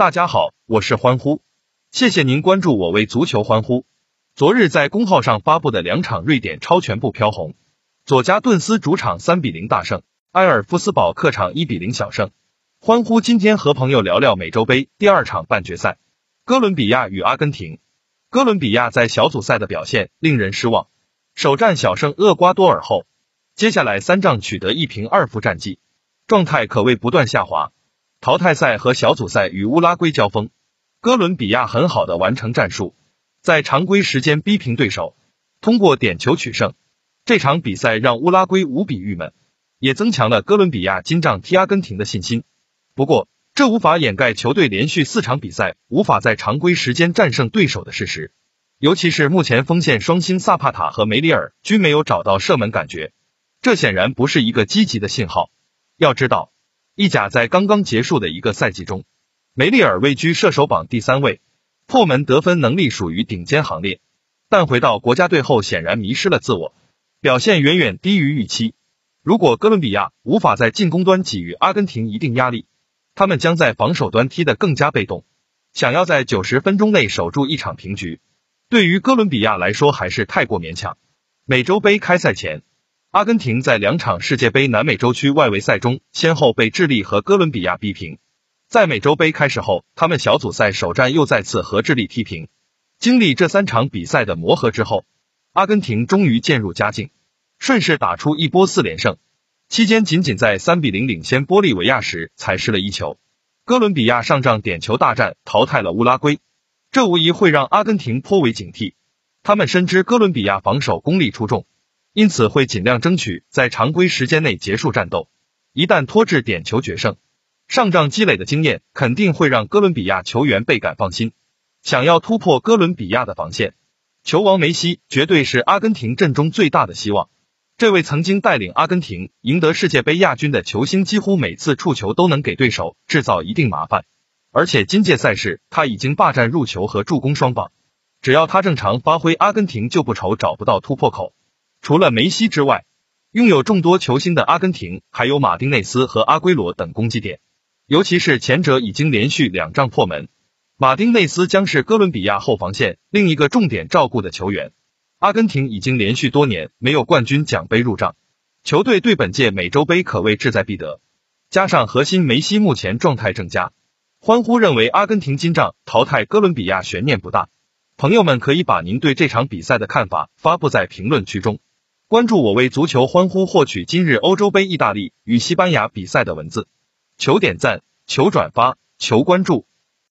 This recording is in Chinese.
大家好，我是欢呼，谢谢您关注我为足球欢呼。昨日在公号上发布的两场瑞典超全部飘红，佐加顿斯主场三比零大胜，埃尔夫斯堡客场一比零小胜。欢呼今天和朋友聊聊美洲杯第二场半决赛，哥伦比亚与阿根廷。哥伦比亚在小组赛的表现令人失望，首战小胜厄瓜多尔后，接下来三仗取得一平二负战绩，状态可谓不断下滑。淘汰赛和小组赛与乌拉圭交锋，哥伦比亚很好的完成战术，在常规时间逼平对手，通过点球取胜。这场比赛让乌拉圭无比郁闷，也增强了哥伦比亚金帐踢阿根廷的信心。不过，这无法掩盖球队连续四场比赛无法在常规时间战胜对手的事实。尤其是目前锋线双星萨帕塔和梅里尔均没有找到射门感觉，这显然不是一个积极的信号。要知道。意甲在刚刚结束的一个赛季中，梅利尔位居射手榜第三位，破门得分能力属于顶尖行列。但回到国家队后，显然迷失了自我，表现远远低于预期。如果哥伦比亚无法在进攻端给予阿根廷一定压力，他们将在防守端踢得更加被动。想要在九十分钟内守住一场平局，对于哥伦比亚来说还是太过勉强。美洲杯开赛前。阿根廷在两场世界杯南美洲区外围赛中，先后被智利和哥伦比亚逼平。在美洲杯开始后，他们小组赛首战又再次和智利踢平。经历这三场比赛的磨合之后，阿根廷终于渐入佳境，顺势打出一波四连胜。期间仅仅在三比零领先玻利维亚时才失了一球。哥伦比亚上仗点球大战淘汰了乌拉圭，这无疑会让阿根廷颇为警惕。他们深知哥伦比亚防守功力出众。因此会尽量争取在常规时间内结束战斗。一旦拖至点球决胜，上仗积累的经验肯定会让哥伦比亚球员倍感放心。想要突破哥伦比亚的防线，球王梅西绝对是阿根廷阵中最大的希望。这位曾经带领阿根廷赢得世界杯亚军的球星，几乎每次触球都能给对手制造一定麻烦。而且今届赛事他已经霸占入球和助攻双榜，只要他正常发挥，阿根廷就不愁找不到突破口。除了梅西之外，拥有众多球星的阿根廷还有马丁内斯和阿圭罗等攻击点，尤其是前者已经连续两仗破门。马丁内斯将是哥伦比亚后防线另一个重点照顾的球员。阿根廷已经连续多年没有冠军奖杯入账，球队对本届美洲杯可谓志在必得。加上核心梅西目前状态正佳，欢呼认为阿根廷金仗淘汰哥伦比亚悬念不大。朋友们可以把您对这场比赛的看法发布在评论区中。关注我为足球欢呼，获取今日欧洲杯意大利与西班牙比赛的文字。求点赞，求转发，求关注。